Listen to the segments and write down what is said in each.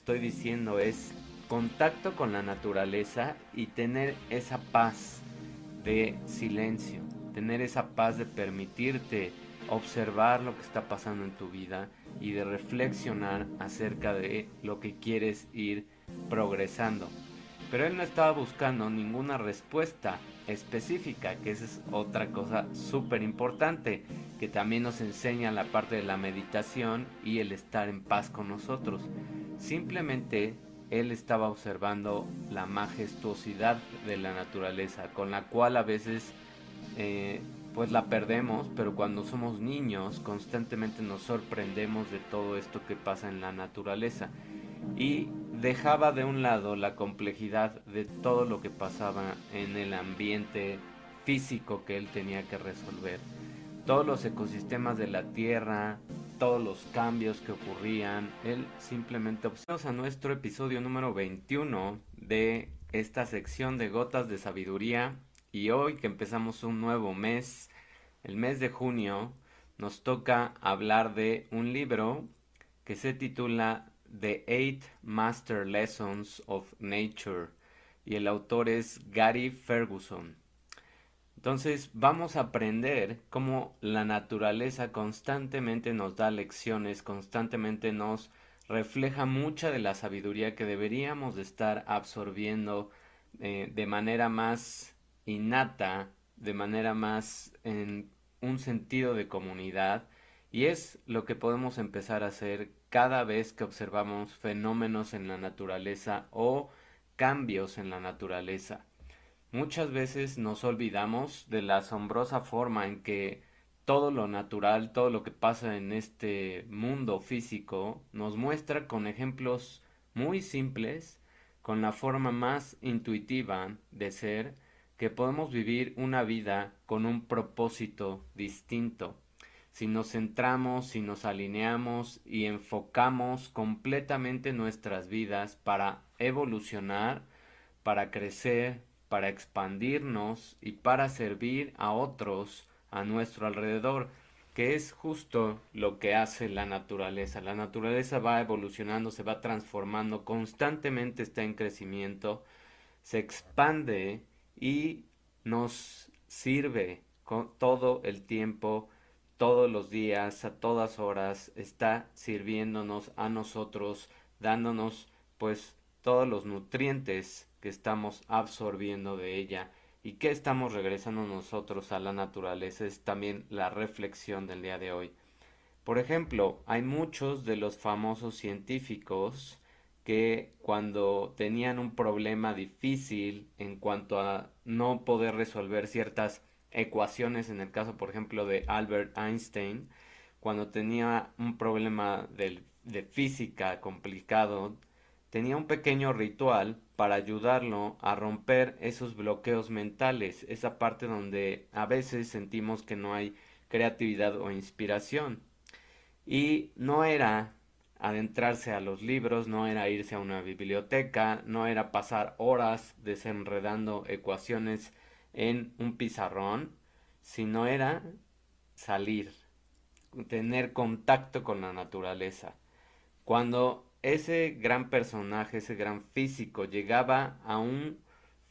estoy diciendo es contacto con la naturaleza y tener esa paz de silencio, tener esa paz de permitirte observar lo que está pasando en tu vida y de reflexionar acerca de lo que quieres ir progresando. Pero él no estaba buscando ninguna respuesta específica, que esa es otra cosa súper importante, que también nos enseña la parte de la meditación y el estar en paz con nosotros. Simplemente él estaba observando la majestuosidad de la naturaleza, con la cual a veces eh, pues la perdemos, pero cuando somos niños constantemente nos sorprendemos de todo esto que pasa en la naturaleza. Y dejaba de un lado la complejidad de todo lo que pasaba en el ambiente físico que él tenía que resolver. Todos los ecosistemas de la Tierra, todos los cambios que ocurrían, él simplemente observamos a nuestro episodio número 21 de esta sección de gotas de sabiduría y hoy que empezamos un nuevo mes, el mes de junio, nos toca hablar de un libro que se titula The Eight Master Lessons of Nature y el autor es Gary Ferguson. Entonces vamos a aprender cómo la naturaleza constantemente nos da lecciones, constantemente nos refleja mucha de la sabiduría que deberíamos de estar absorbiendo eh, de manera más innata, de manera más en un sentido de comunidad y es lo que podemos empezar a hacer cada vez que observamos fenómenos en la naturaleza o cambios en la naturaleza. Muchas veces nos olvidamos de la asombrosa forma en que todo lo natural, todo lo que pasa en este mundo físico, nos muestra con ejemplos muy simples, con la forma más intuitiva de ser, que podemos vivir una vida con un propósito distinto. Si nos centramos, si nos alineamos y enfocamos completamente nuestras vidas para evolucionar, para crecer, para expandirnos y para servir a otros a nuestro alrededor, que es justo lo que hace la naturaleza. La naturaleza va evolucionando, se va transformando, constantemente está en crecimiento, se expande y nos sirve todo el tiempo todos los días, a todas horas, está sirviéndonos a nosotros, dándonos pues todos los nutrientes que estamos absorbiendo de ella y que estamos regresando nosotros a la naturaleza es también la reflexión del día de hoy. Por ejemplo, hay muchos de los famosos científicos que cuando tenían un problema difícil en cuanto a no poder resolver ciertas ecuaciones, en el caso, por ejemplo, de Albert Einstein, cuando tenía un problema de, de física complicado, tenía un pequeño ritual para ayudarlo a romper esos bloqueos mentales, esa parte donde a veces sentimos que no hay creatividad o inspiración. Y no era adentrarse a los libros, no era irse a una biblioteca, no era pasar horas desenredando ecuaciones en un pizarrón, sino era salir, tener contacto con la naturaleza. Cuando ese gran personaje, ese gran físico llegaba a un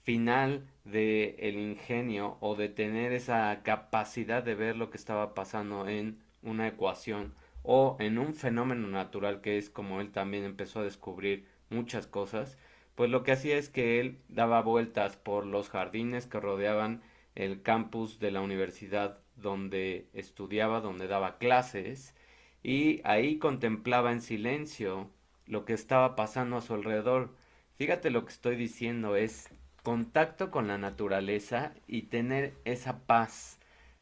final de el ingenio o de tener esa capacidad de ver lo que estaba pasando en una ecuación o en un fenómeno natural que es como él también empezó a descubrir muchas cosas, pues lo que hacía es que él daba vueltas por los jardines que rodeaban el campus de la universidad donde estudiaba, donde daba clases, y ahí contemplaba en silencio lo que estaba pasando a su alrededor. Fíjate lo que estoy diciendo es contacto con la naturaleza y tener esa paz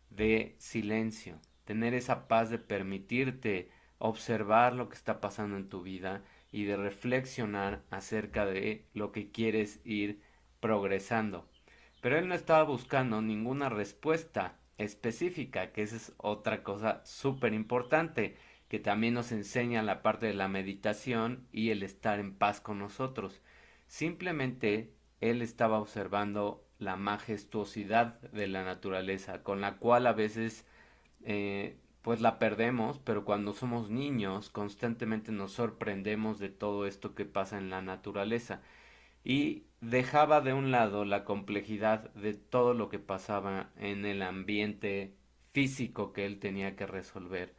de silencio, tener esa paz de permitirte observar lo que está pasando en tu vida y de reflexionar acerca de lo que quieres ir progresando. Pero él no estaba buscando ninguna respuesta específica, que esa es otra cosa súper importante, que también nos enseña la parte de la meditación y el estar en paz con nosotros. Simplemente él estaba observando la majestuosidad de la naturaleza, con la cual a veces eh, pues la perdemos, pero cuando somos niños constantemente nos sorprendemos de todo esto que pasa en la naturaleza y dejaba de un lado la complejidad de todo lo que pasaba en el ambiente físico que él tenía que resolver.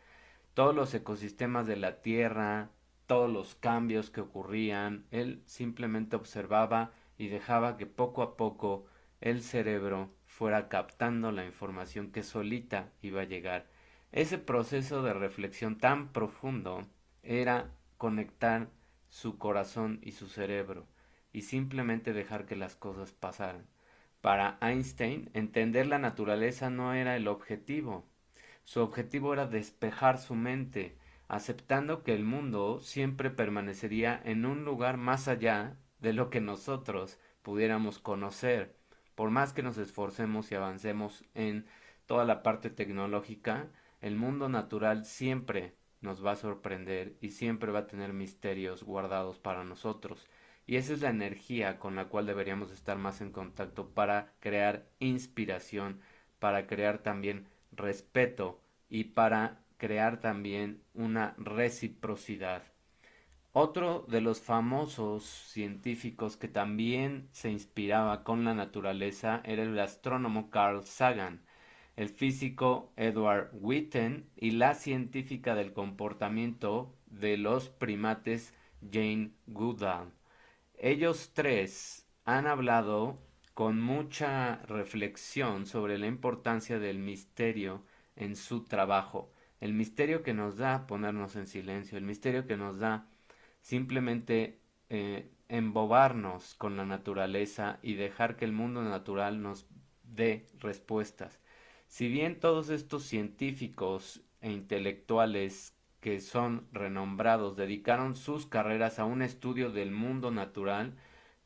Todos los ecosistemas de la Tierra, todos los cambios que ocurrían, él simplemente observaba y dejaba que poco a poco el cerebro fuera captando la información que solita iba a llegar. Ese proceso de reflexión tan profundo era conectar su corazón y su cerebro y simplemente dejar que las cosas pasaran. Para Einstein, entender la naturaleza no era el objetivo. Su objetivo era despejar su mente, aceptando que el mundo siempre permanecería en un lugar más allá de lo que nosotros pudiéramos conocer. Por más que nos esforcemos y avancemos en toda la parte tecnológica, el mundo natural siempre nos va a sorprender y siempre va a tener misterios guardados para nosotros. Y esa es la energía con la cual deberíamos estar más en contacto para crear inspiración, para crear también respeto y para crear también una reciprocidad. Otro de los famosos científicos que también se inspiraba con la naturaleza era el astrónomo Carl Sagan, el físico Edward Witten y la científica del comportamiento de los primates Jane Goodall. Ellos tres han hablado con mucha reflexión sobre la importancia del misterio en su trabajo, el misterio que nos da ponernos en silencio, el misterio que nos da simplemente eh, embobarnos con la naturaleza y dejar que el mundo natural nos dé respuestas. Si bien todos estos científicos e intelectuales que son renombrados dedicaron sus carreras a un estudio del mundo natural,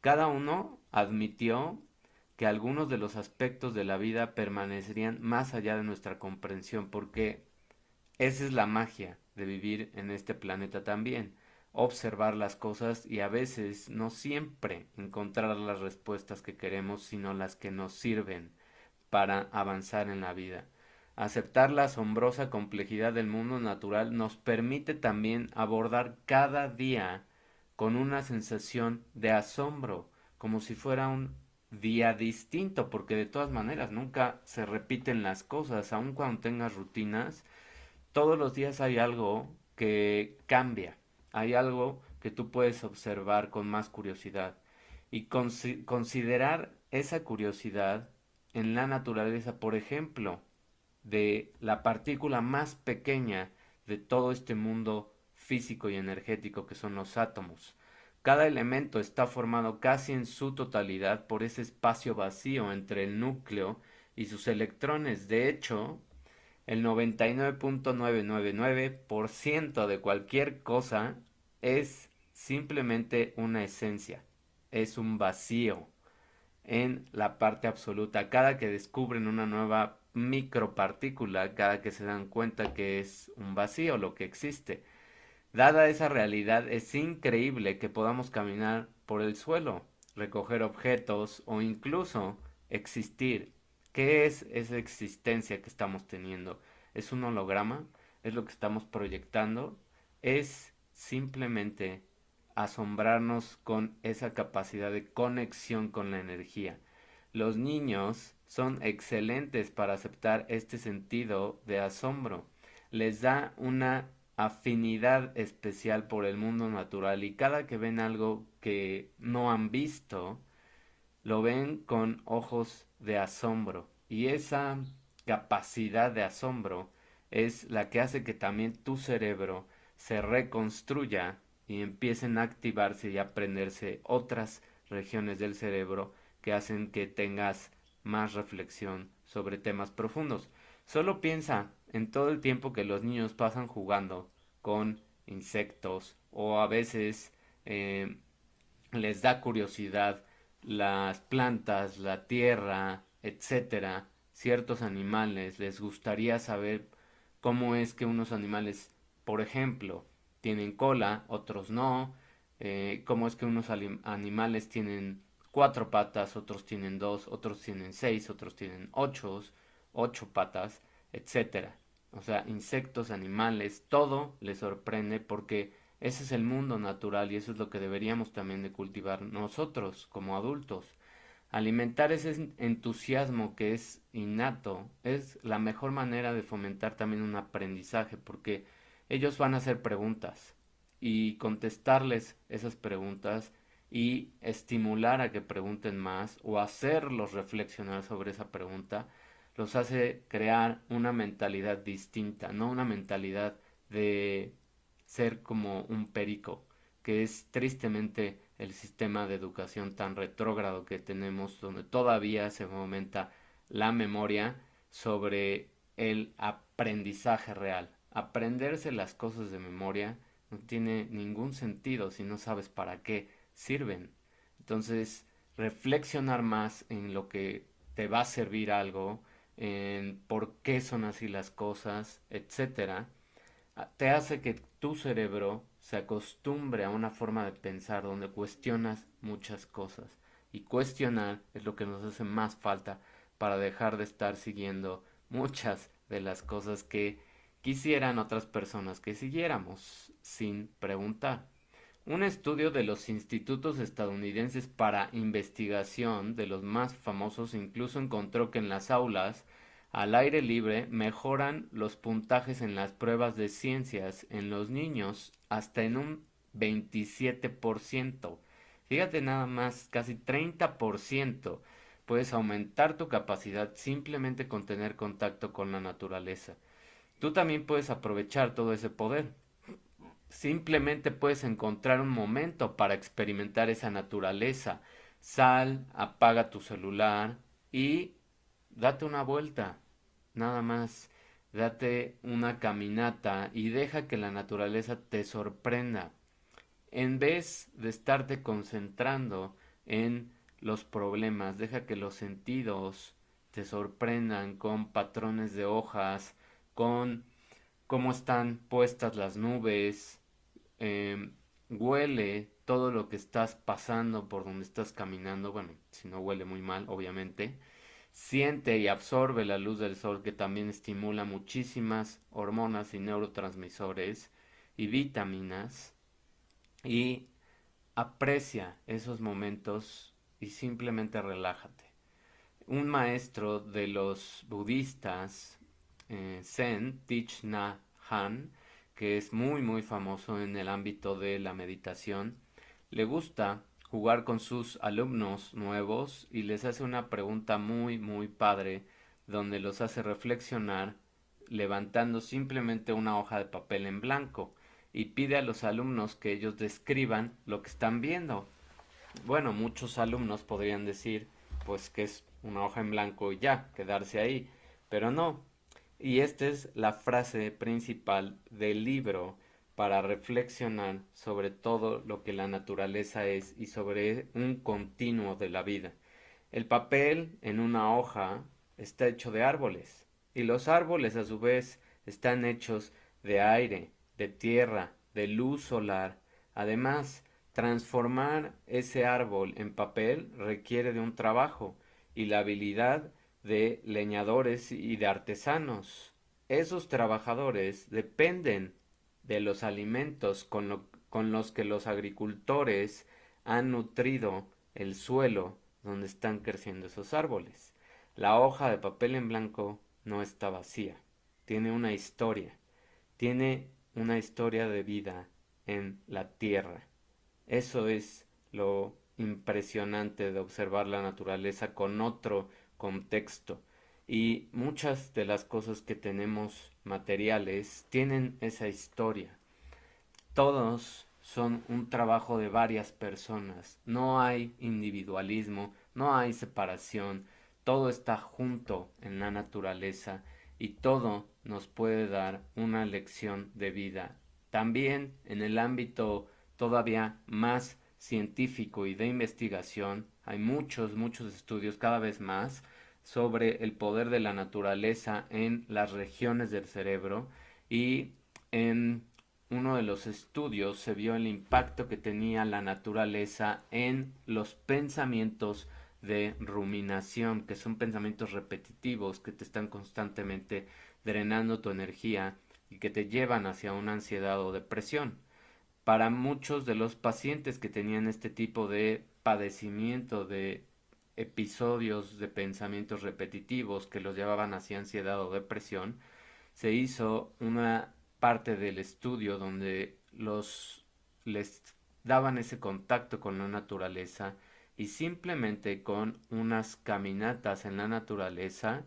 cada uno admitió que algunos de los aspectos de la vida permanecerían más allá de nuestra comprensión, porque esa es la magia de vivir en este planeta también, observar las cosas y a veces no siempre encontrar las respuestas que queremos, sino las que nos sirven para avanzar en la vida. Aceptar la asombrosa complejidad del mundo natural nos permite también abordar cada día con una sensación de asombro, como si fuera un día distinto, porque de todas maneras nunca se repiten las cosas, aun cuando tengas rutinas, todos los días hay algo que cambia, hay algo que tú puedes observar con más curiosidad. Y considerar esa curiosidad en la naturaleza, por ejemplo, de la partícula más pequeña de todo este mundo físico y energético que son los átomos. Cada elemento está formado casi en su totalidad por ese espacio vacío entre el núcleo y sus electrones. De hecho, el 99.999% de cualquier cosa es simplemente una esencia, es un vacío en la parte absoluta. Cada que descubren una nueva micropartícula cada que se dan cuenta que es un vacío lo que existe. Dada esa realidad, es increíble que podamos caminar por el suelo, recoger objetos o incluso existir. ¿Qué es esa existencia que estamos teniendo? ¿Es un holograma? ¿Es lo que estamos proyectando? Es simplemente asombrarnos con esa capacidad de conexión con la energía. Los niños son excelentes para aceptar este sentido de asombro. Les da una afinidad especial por el mundo natural y cada que ven algo que no han visto, lo ven con ojos de asombro. Y esa capacidad de asombro es la que hace que también tu cerebro se reconstruya y empiecen a activarse y a aprenderse otras regiones del cerebro que hacen que tengas más reflexión sobre temas profundos. Solo piensa en todo el tiempo que los niños pasan jugando con insectos o a veces eh, les da curiosidad las plantas, la tierra, etcétera, ciertos animales, les gustaría saber cómo es que unos animales, por ejemplo, tienen cola, otros no, eh, cómo es que unos animales tienen cuatro patas, otros tienen dos, otros tienen seis, otros tienen ocho, ocho patas, etc. o sea, insectos, animales, todo les sorprende porque ese es el mundo natural y eso es lo que deberíamos también de cultivar nosotros como adultos. Alimentar ese entusiasmo que es innato es la mejor manera de fomentar también un aprendizaje porque ellos van a hacer preguntas y contestarles esas preguntas y estimular a que pregunten más o hacerlos reflexionar sobre esa pregunta los hace crear una mentalidad distinta, no una mentalidad de ser como un perico, que es tristemente el sistema de educación tan retrógrado que tenemos, donde todavía se fomenta la memoria sobre el aprendizaje real. Aprenderse las cosas de memoria no tiene ningún sentido si no sabes para qué sirven. Entonces, reflexionar más en lo que te va a servir algo, en por qué son así las cosas, etcétera, te hace que tu cerebro se acostumbre a una forma de pensar donde cuestionas muchas cosas. Y cuestionar es lo que nos hace más falta para dejar de estar siguiendo muchas de las cosas que quisieran otras personas que siguiéramos sin preguntar. Un estudio de los institutos estadounidenses para investigación, de los más famosos, incluso encontró que en las aulas al aire libre mejoran los puntajes en las pruebas de ciencias en los niños hasta en un 27%. Fíjate nada más, casi 30%. Puedes aumentar tu capacidad simplemente con tener contacto con la naturaleza. Tú también puedes aprovechar todo ese poder. Simplemente puedes encontrar un momento para experimentar esa naturaleza. Sal, apaga tu celular y date una vuelta. Nada más. Date una caminata y deja que la naturaleza te sorprenda. En vez de estarte concentrando en los problemas, deja que los sentidos te sorprendan con patrones de hojas, con cómo están puestas las nubes, Em, huele todo lo que estás pasando por donde estás caminando, bueno, si no huele muy mal, obviamente. Siente y absorbe la luz del sol que también estimula muchísimas hormonas y neurotransmisores y vitaminas y aprecia esos momentos y simplemente relájate. Un maestro de los budistas, eh, Zen, Thich Hanh, que es muy muy famoso en el ámbito de la meditación, le gusta jugar con sus alumnos nuevos y les hace una pregunta muy muy padre donde los hace reflexionar levantando simplemente una hoja de papel en blanco y pide a los alumnos que ellos describan lo que están viendo. Bueno, muchos alumnos podrían decir pues que es una hoja en blanco y ya, quedarse ahí, pero no, y esta es la frase principal del libro para reflexionar sobre todo lo que la naturaleza es y sobre un continuo de la vida. El papel en una hoja está hecho de árboles y los árboles a su vez están hechos de aire, de tierra, de luz solar. Además, transformar ese árbol en papel requiere de un trabajo y la habilidad de leñadores y de artesanos. Esos trabajadores dependen de los alimentos con, los que los agricultores han nutrido el suelo donde están creciendo esos árboles. La hoja de papel en blanco no está vacía, tiene una historia, tiene una historia de vida en la tierra. Eso es lo impresionante de observar la naturaleza con otro contexto. Y muchas de las cosas que tenemos materiales tienen esa historia. Todos son un trabajo de varias personas. No hay individualismo, no hay separación. Todo está junto en la naturaleza y todo nos puede dar una lección de vida. También en el ámbito todavía más científico y de investigación hay muchos, muchos estudios cada vez más sobre el poder de la naturaleza en las regiones del cerebro y en uno de los estudios se vio el impacto que tenía la naturaleza en los pensamientos de ruminación, que son pensamientos repetitivos que te están constantemente drenando tu energía y que te llevan hacia una ansiedad o depresión. Para muchos de los pacientes que tenían este tipo de padecimiento de episodios de pensamientos repetitivos que los llevaban hacia ansiedad o depresión, se hizo una parte del estudio donde los les daban ese contacto con la naturaleza y simplemente con unas caminatas en la naturaleza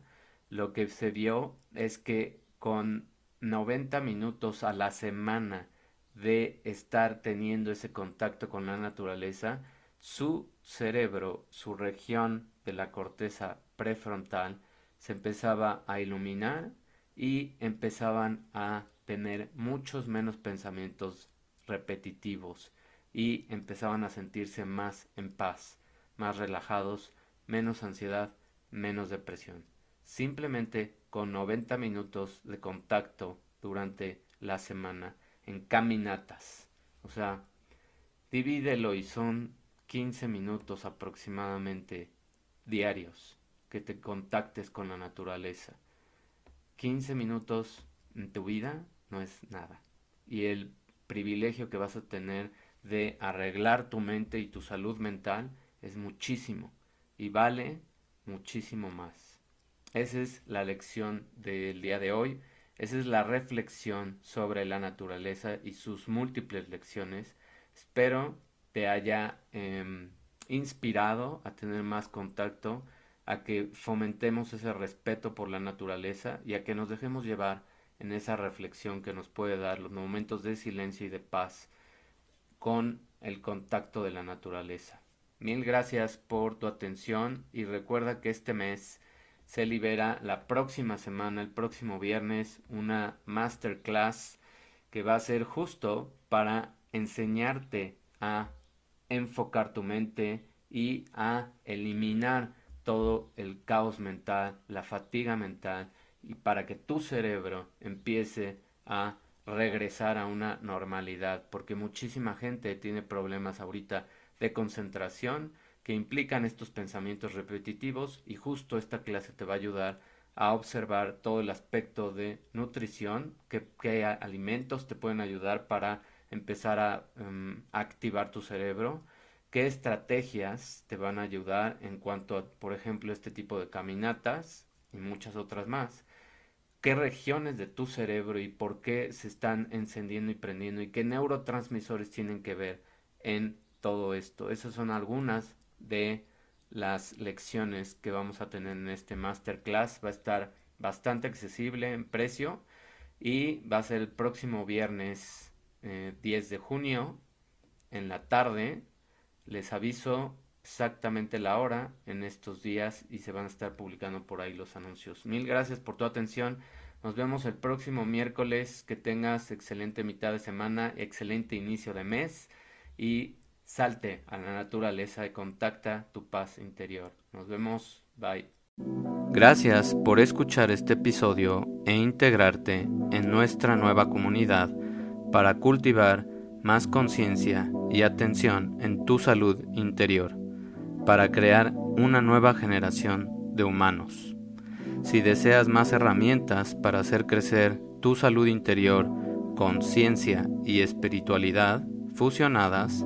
lo que se vio es que con 90 minutos a la semana de estar teniendo ese contacto con la naturaleza, su cerebro, su región de la corteza prefrontal se empezaba a iluminar y empezaban a tener muchos menos pensamientos repetitivos y empezaban a sentirse más en paz, más relajados, menos ansiedad, menos depresión. Simplemente con 90 minutos de contacto durante la semana en caminatas. O sea, divídelo y son 15 minutos aproximadamente diarios que te contactes con la naturaleza. 15 minutos en tu vida no es nada. Y el privilegio que vas a tener de arreglar tu mente y tu salud mental es muchísimo y vale muchísimo más. Esa es la lección del día de hoy, esa es la reflexión sobre la naturaleza y sus múltiples lecciones. Espero te haya em, inspirado a tener más contacto, a que fomentemos ese respeto por la naturaleza y a que nos dejemos llevar en esa reflexión que nos puede dar los momentos de silencio y de paz con el contacto de la naturaleza. Mil gracias por tu atención y recuerda que este mes se libera la próxima semana, el próximo viernes, una masterclass que va a ser justo para enseñarte a enfocar tu mente y a eliminar todo el caos mental, la fatiga mental y para que tu cerebro empiece a regresar a una normalidad, porque muchísima gente tiene problemas ahorita de concentración que implican estos pensamientos repetitivos y justo esta clase te va a ayudar a observar todo el aspecto de nutrición, qué, alimentos te pueden ayudar para empezar a em, activar tu cerebro, qué estrategias te van a ayudar en cuanto a, por ejemplo, este tipo de caminatas y muchas otras más qué regiones de tu cerebro y por qué se están encendiendo y prendiendo y qué neurotransmisores tienen que ver en todo esto. Esas son algunas de las lecciones que vamos a tener en este masterclass. Va a estar bastante accesible en precio y va a ser el próximo viernes 10 eh, de junio en la tarde. Les aviso exactamente la hora en estos días y se van a estar publicando por ahí los anuncios. Mil gracias por tu atención. Nos vemos el próximo miércoles. Que tengas excelente mitad de semana, excelente inicio de mes y salte a la naturaleza y contacta tu paz interior. Nos vemos. Bye. Gracias por escuchar este episodio e integrarte en nuestra nueva comunidad para cultivar más conciencia y atención en tu salud interior para crear una nueva generación de humanos. Si deseas más herramientas para hacer crecer tu salud interior, conciencia y espiritualidad fusionadas,